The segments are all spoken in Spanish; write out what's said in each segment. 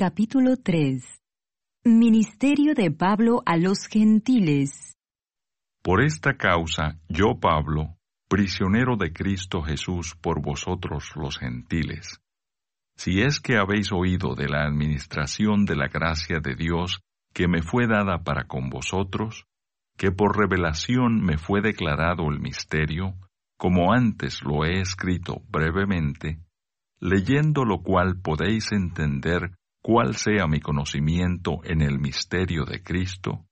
Capítulo 3 Ministerio de Pablo a los gentiles. Por esta causa, yo Pablo, prisionero de Cristo Jesús por vosotros los gentiles, si es que habéis oído de la administración de la gracia de Dios que me fue dada para con vosotros, que por revelación me fue declarado el misterio, como antes lo he escrito brevemente, leyendo lo cual podéis entender cuál sea mi conocimiento en el misterio de Cristo,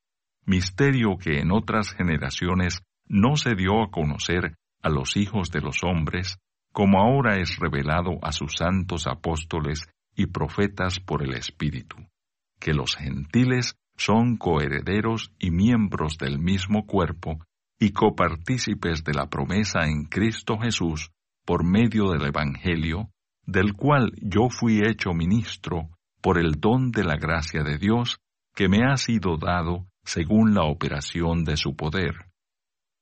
misterio que en otras generaciones no se dio a conocer a los hijos de los hombres, como ahora es revelado a sus santos apóstoles y profetas por el Espíritu, que los gentiles son coherederos y miembros del mismo cuerpo y copartícipes de la promesa en Cristo Jesús por medio del Evangelio, del cual yo fui hecho ministro por el don de la gracia de Dios que me ha sido dado según la operación de su poder.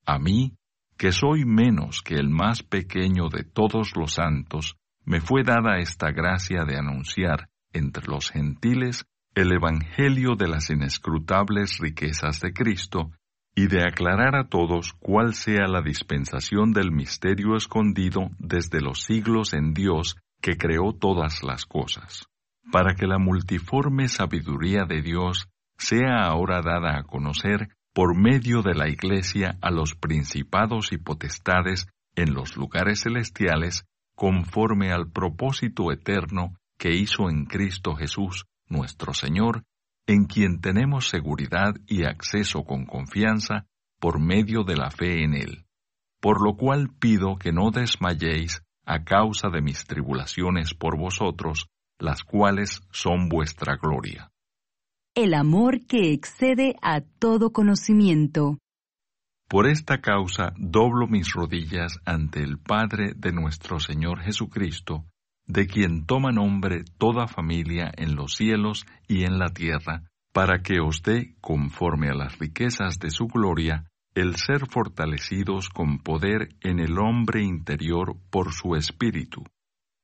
A mí, que soy menos que el más pequeño de todos los santos, me fue dada esta gracia de anunciar entre los gentiles el Evangelio de las inescrutables riquezas de Cristo y de aclarar a todos cuál sea la dispensación del misterio escondido desde los siglos en Dios que creó todas las cosas, para que la multiforme sabiduría de Dios sea ahora dada a conocer por medio de la Iglesia a los principados y potestades en los lugares celestiales, conforme al propósito eterno que hizo en Cristo Jesús, nuestro Señor, en quien tenemos seguridad y acceso con confianza por medio de la fe en Él. Por lo cual pido que no desmayéis a causa de mis tribulaciones por vosotros, las cuales son vuestra gloria el amor que excede a todo conocimiento. Por esta causa doblo mis rodillas ante el Padre de nuestro Señor Jesucristo, de quien toma nombre toda familia en los cielos y en la tierra, para que os dé, conforme a las riquezas de su gloria, el ser fortalecidos con poder en el hombre interior por su espíritu,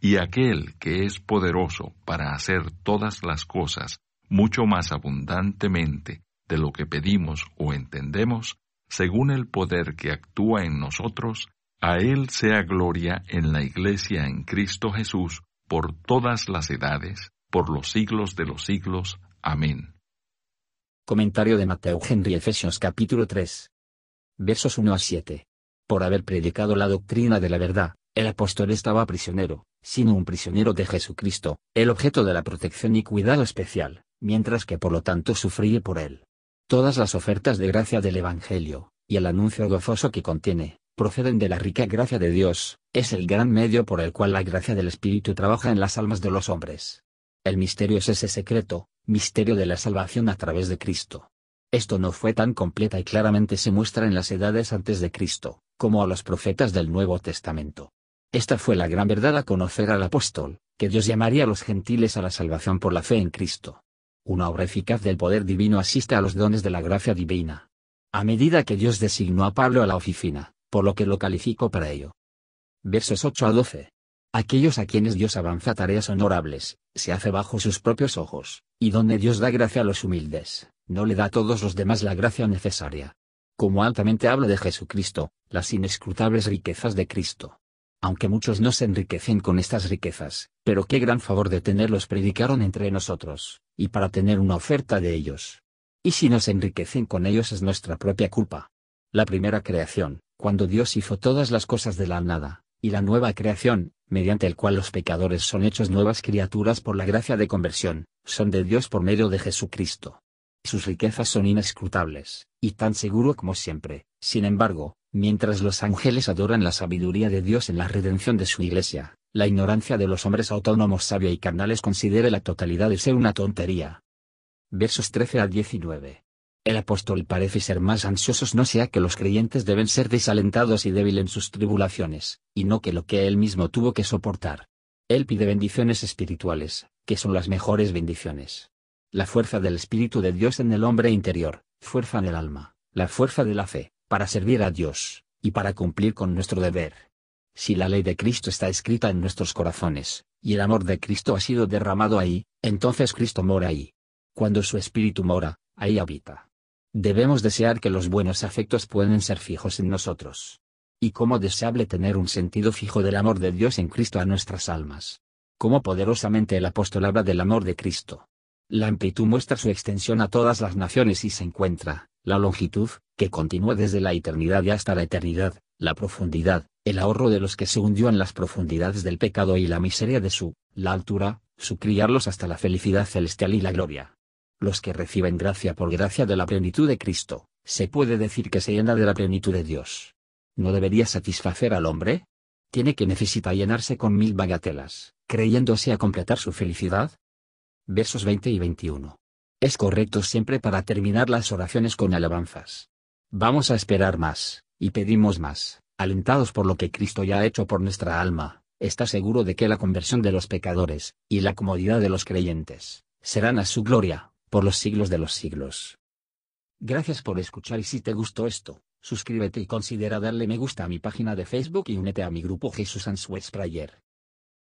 Y aquel que es poderoso para hacer todas las cosas mucho más abundantemente de lo que pedimos o entendemos, según el poder que actúa en nosotros, a Él sea gloria en la Iglesia en Cristo Jesús por todas las edades, por los siglos de los siglos. Amén. Comentario de Mateo Henry Efesios capítulo 3. Versos 1 a 7. Por haber predicado la doctrina de la verdad, el apóstol estaba prisionero, sino un prisionero de Jesucristo, el objeto de la protección y cuidado especial mientras que por lo tanto sufrí por él. Todas las ofertas de gracia del Evangelio, y el anuncio gozoso que contiene, proceden de la rica gracia de Dios, es el gran medio por el cual la gracia del Espíritu trabaja en las almas de los hombres. El misterio es ese secreto, misterio de la salvación a través de Cristo. Esto no fue tan completa y claramente se muestra en las edades antes de Cristo, como a los profetas del Nuevo Testamento. Esta fue la gran verdad a conocer al apóstol, que Dios llamaría a los gentiles a la salvación por la fe en Cristo. Una obra eficaz del poder divino asiste a los dones de la gracia divina. A medida que Dios designó a Pablo a la oficina, por lo que lo calificó para ello. Versos 8 a 12. Aquellos a quienes Dios avanza tareas honorables, se hace bajo sus propios ojos, y donde Dios da gracia a los humildes, no le da a todos los demás la gracia necesaria. Como altamente habla de Jesucristo, las inescrutables riquezas de Cristo. Aunque muchos no se enriquecen con estas riquezas, pero qué gran favor de tenerlos predicaron entre nosotros, y para tener una oferta de ellos. Y si nos enriquecen con ellos es nuestra propia culpa. La primera creación, cuando Dios hizo todas las cosas de la nada, y la nueva creación, mediante el cual los pecadores son hechos nuevas criaturas por la gracia de conversión, son de Dios por medio de Jesucristo. Sus riquezas son inescrutables, y tan seguro como siempre, sin embargo, mientras los ángeles adoran la sabiduría de Dios en la redención de su iglesia, la ignorancia de los hombres autónomos sabia y carnales considera la totalidad de ser una tontería. Versos 13 a 19. El apóstol parece ser más ansiosos no sea que los creyentes deben ser desalentados y débiles en sus tribulaciones, y no que lo que él mismo tuvo que soportar. Él pide bendiciones espirituales, que son las mejores bendiciones. La fuerza del Espíritu de Dios en el hombre interior, fuerza en el alma, la fuerza de la fe, para servir a Dios, y para cumplir con nuestro deber. Si la ley de Cristo está escrita en nuestros corazones, y el amor de Cristo ha sido derramado ahí, entonces Cristo mora ahí. Cuando su Espíritu mora, ahí habita. Debemos desear que los buenos afectos pueden ser fijos en nosotros. Y cómo deseable tener un sentido fijo del amor de Dios en Cristo a nuestras almas. Cómo poderosamente el apóstol habla del amor de Cristo. La amplitud muestra su extensión a todas las naciones y se encuentra, la longitud, que continúa desde la eternidad y hasta la eternidad, la profundidad, el ahorro de los que se hundió en las profundidades del pecado y la miseria de su, la altura, su criarlos hasta la felicidad celestial y la gloria. Los que reciben gracia por gracia de la plenitud de Cristo, se puede decir que se llena de la plenitud de Dios. ¿No debería satisfacer al hombre? ¿Tiene que necesita llenarse con mil bagatelas, creyéndose a completar su felicidad? versos 20 y 21. Es correcto siempre para terminar las oraciones con alabanzas. Vamos a esperar más, y pedimos más, alentados por lo que Cristo ya ha hecho por nuestra alma, está seguro de que la conversión de los pecadores, y la comodidad de los creyentes, serán a su gloria, por los siglos de los siglos. Gracias por escuchar y si te gustó esto, suscríbete y considera darle me gusta a mi página de Facebook y únete a mi grupo Jesús Answers Prayer.